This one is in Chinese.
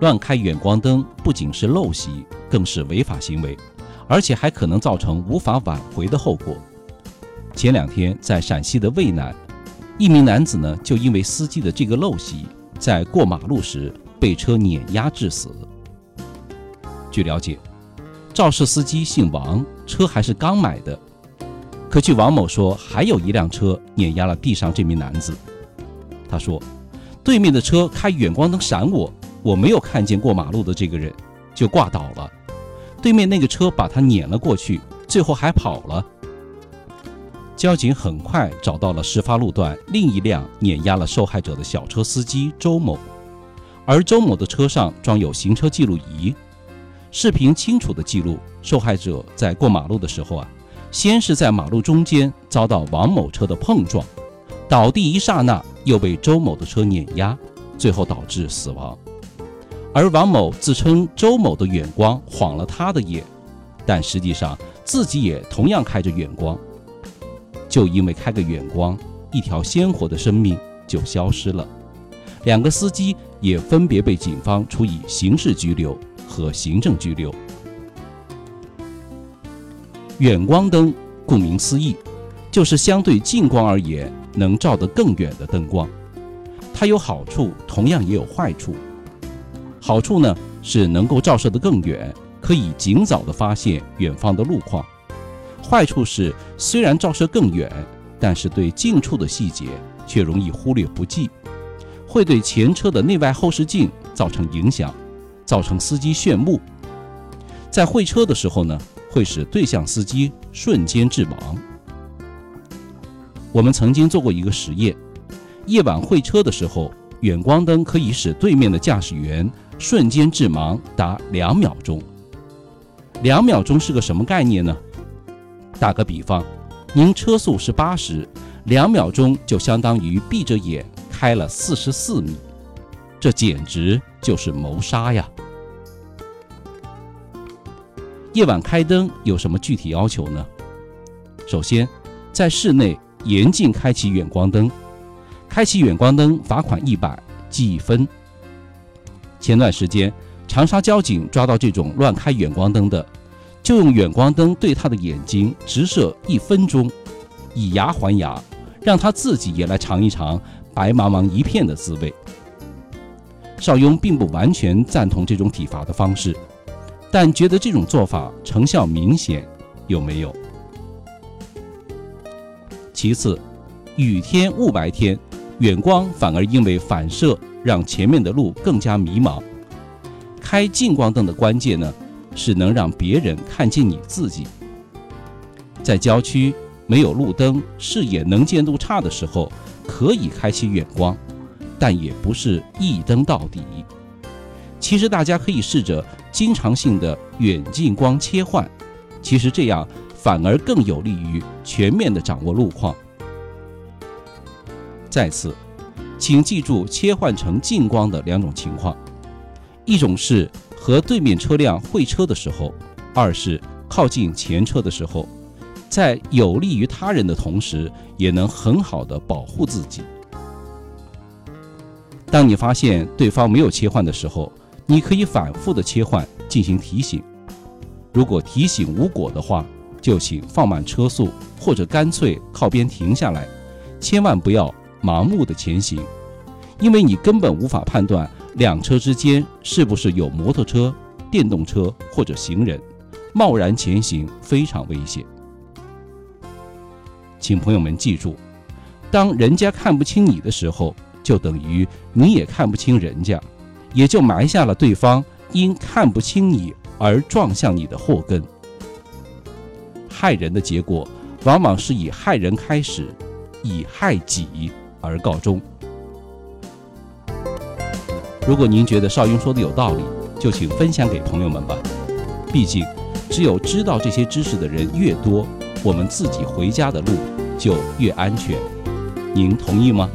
乱开远光灯不仅是陋习，更是违法行为，而且还可能造成无法挽回的后果。前两天在陕西的渭南，一名男子呢就因为司机的这个陋习，在过马路时被车碾压致死。据了解，肇事司机姓王，车还是刚买的。可据王某说，还有一辆车碾压了地上这名男子。他说，对面的车开远光灯闪我，我没有看见过马路的这个人，就挂倒了。对面那个车把他碾了过去，最后还跑了。交警很快找到了事发路段另一辆碾压了受害者的小车司机周某，而周某的车上装有行车记录仪，视频清楚地记录受害者在过马路的时候啊，先是在马路中间遭到王某车的碰撞，倒地一刹那又被周某的车碾压，最后导致死亡。而王某自称周某的远光晃了他的眼，但实际上自己也同样开着远光。就因为开个远光，一条鲜活的生命就消失了。两个司机也分别被警方处以刑事拘留和行政拘留。远光灯顾名思义，就是相对近光而言能照得更远的灯光。它有好处，同样也有坏处。好处呢是能够照射得更远，可以尽早的发现远方的路况。坏处是，虽然照射更远，但是对近处的细节却容易忽略不计，会对前车的内外后视镜造成影响，造成司机炫目。在会车的时候呢，会使对向司机瞬间致盲。我们曾经做过一个实验，夜晚会车的时候，远光灯可以使对面的驾驶员瞬间致盲达两秒钟。两秒钟是个什么概念呢？打个比方，您车速是八十，两秒钟就相当于闭着眼开了四十四米，这简直就是谋杀呀！夜晚开灯有什么具体要求呢？首先，在室内严禁开启远光灯，开启远光灯罚款一百，记一分。前段时间，长沙交警抓到这种乱开远光灯的。就用远光灯对他的眼睛直射一分钟，以牙还牙，让他自己也来尝一尝白茫茫一片的滋味。邵雍并不完全赞同这种体罚的方式，但觉得这种做法成效明显，有没有？其次，雨天、雾白天，远光反而因为反射让前面的路更加迷茫。开近光灯的关键呢？是能让别人看见你自己。在郊区没有路灯、视野能见度差的时候，可以开启远光，但也不是一灯到底。其实大家可以试着经常性的远近光切换，其实这样反而更有利于全面的掌握路况。再次，请记住切换成近光的两种情况，一种是。和对面车辆会车的时候，二是靠近前车的时候，在有利于他人的同时，也能很好的保护自己。当你发现对方没有切换的时候，你可以反复的切换进行提醒。如果提醒无果的话，就请放慢车速，或者干脆靠边停下来，千万不要盲目的前行，因为你根本无法判断。两车之间是不是有摩托车、电动车或者行人？贸然前行非常危险。请朋友们记住，当人家看不清你的时候，就等于你也看不清人家，也就埋下了对方因看不清你而撞向你的祸根。害人的结果，往往是以害人开始，以害己而告终。如果您觉得邵雍说的有道理，就请分享给朋友们吧。毕竟，只有知道这些知识的人越多，我们自己回家的路就越安全。您同意吗？